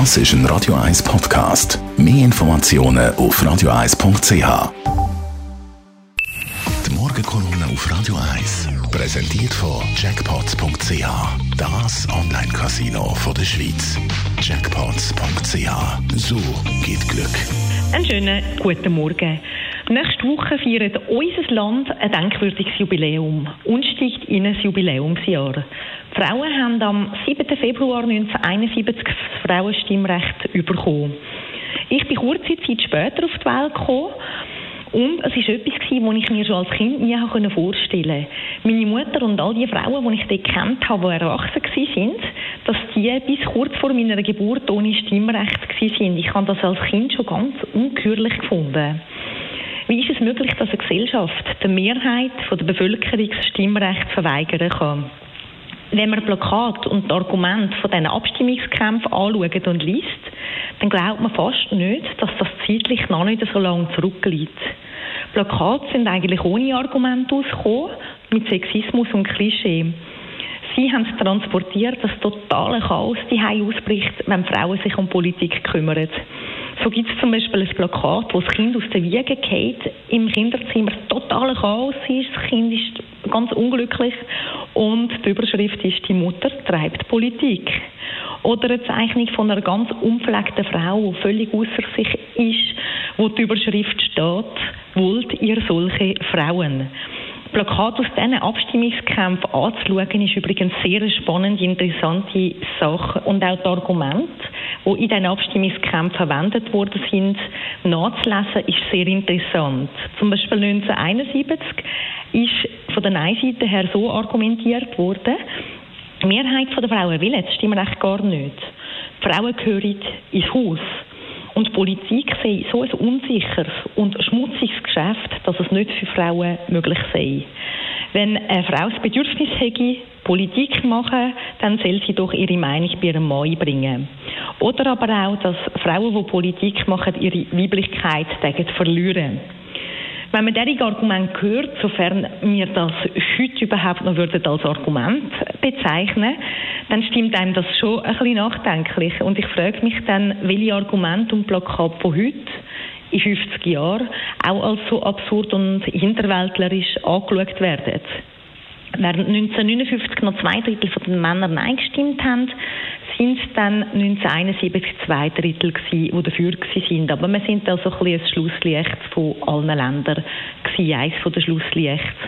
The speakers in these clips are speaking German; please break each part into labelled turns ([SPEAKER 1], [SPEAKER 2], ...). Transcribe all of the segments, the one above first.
[SPEAKER 1] Das ist ein Radio 1 Podcast. Mehr Informationen auf radio1.ch. Die Morgenkolumne auf Radio 1 präsentiert von Jackpots.ch. Das Online-Casino der Schweiz. Jackpots.ch. So geht Glück.
[SPEAKER 2] Einen schönen guten Morgen. Nächste Woche feiert unser Land ein denkwürdiges Jubiläum und steigt in ein Jubiläumsjahr. Frauen haben am 7. Februar 1971 das Frauenstimmrecht bekommen. Ich bin kurze Zeit später auf die Welt gekommen und es war etwas, was ich mir schon als Kind nie vorstellen konnte. Meine Mutter und all die Frauen, die ich dort kennt habe, die erwachsen waren, dass die bis kurz vor meiner Geburt ohne Stimmrecht waren. Ich habe das als Kind schon ganz ungeheuerlich gefunden. Wie ist es möglich, dass eine Gesellschaft der Mehrheit der Bevölkerung das Stimmrecht verweigern kann? Wenn man Plakat und Argumente von diesen Abstimmungskämpfen anschaut und liest, dann glaubt man fast nicht, dass das zeitlich noch nicht so lange zurückliegt. Plakate sind eigentlich ohne Argumente ausgekommen, mit Sexismus und Klischee. Sie haben transportiert, dass totale Chaos die ausbricht, wenn Frauen sich um Politik kümmern. So gibt es zum Beispiel ein Plakat, wo das Kind aus der Wiege geht, im Kinderzimmer total Chaos ist, das Kind ist ganz unglücklich und die Überschrift ist «Die Mutter treibt Politik». Oder eine Zeichnung von einer ganz unpflegten Frau, die völlig außer sich ist, wo die Überschrift steht «Wollt ihr solche Frauen?» Plakat aus diesen Abstimmungskämpfen anzuschauen, ist übrigens sehr eine spannende, interessante Sache. Und auch die Argumente, die in diesen Abstimmungskämpfen verwendet worden sind, nachzulesen, ist sehr interessant. Zum Beispiel 1971 ist von der Nein-Seite her so argumentiert worden, die Mehrheit der Frauen will das Stimmrecht gar nicht. Die Frauen gehören ins Haus. Und die Politik sei so ein unsicheres und schmutziges Geschäft, dass es nicht für Frauen möglich sei. Wenn eine Frau das Bedürfnis hätte, Politik machen, dann soll sie doch ihre Meinung bei ihrem Mann einbringen. Oder aber auch, dass Frauen, die Politik machen, ihre Weiblichkeit verlieren. Wenn man diese Argumente hört, sofern wir das heute überhaupt noch als Argument bezeichnen, dann stimmt einem das schon ein bisschen nachdenklich. Und ich frage mich dann, welche Argumente und Plakate von heute in 50 Jahren auch als so absurd und hinterwäldlerisch angeschaut werden. Während 1959 noch zwei Drittel von den Männern Nein gestimmt haben, sind es dann 1971 zwei Drittel gewesen, die dafür sind. Aber wir sind also ein, bisschen ein Schlusslicht von allen Ländern gewesen, eines von den Schlusslichts.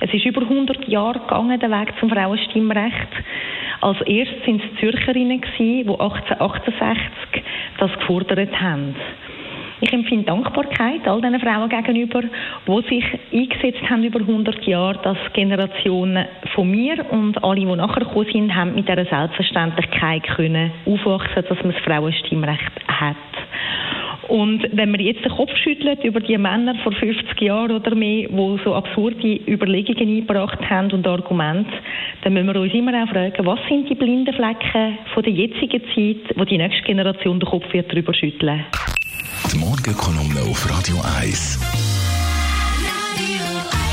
[SPEAKER 2] Es ist über 100 Jahre gegangen, der Weg zum Frauenstimmrecht. Als erstes sind es Zürcherinnen gewesen, die 1868 das gefordert haben. Ich empfinde Dankbarkeit all diesen Frauen gegenüber, die sich eingesetzt haben über 100 Jahre, dass Generationen von mir und alle, die nachher gekommen sind, haben mit dieser Selbstverständlichkeit können aufwachsen, dass man das Frauenstimmrecht hat. Und wenn man jetzt den Kopf schüttelt über die Männer vor 50 Jahren oder mehr, die so absurde Überlegungen eingebracht haben und Argumente, dann müssen wir uns immer auch fragen, was sind die blinden Flecken von der jetzigen Zeit, wo die nächste Generation den Kopf wird darüber schütteln.
[SPEAKER 1] Die Morgenkolumne auf Radio 1.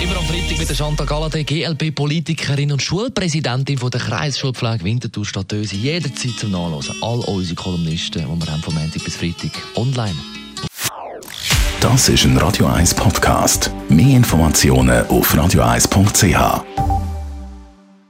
[SPEAKER 3] Immer am Freitag mit der Chantal Galladay, GLP-Politikerin und Schulpräsidentin von der Kreisschulpflege Winterthur Stadt Döse. Jederzeit zum Nachlesen. All unsere Kolumnisten, die wir haben von Montag bis Freitag online.
[SPEAKER 1] Das ist ein Radio 1 Podcast. Mehr Informationen auf radio1.ch.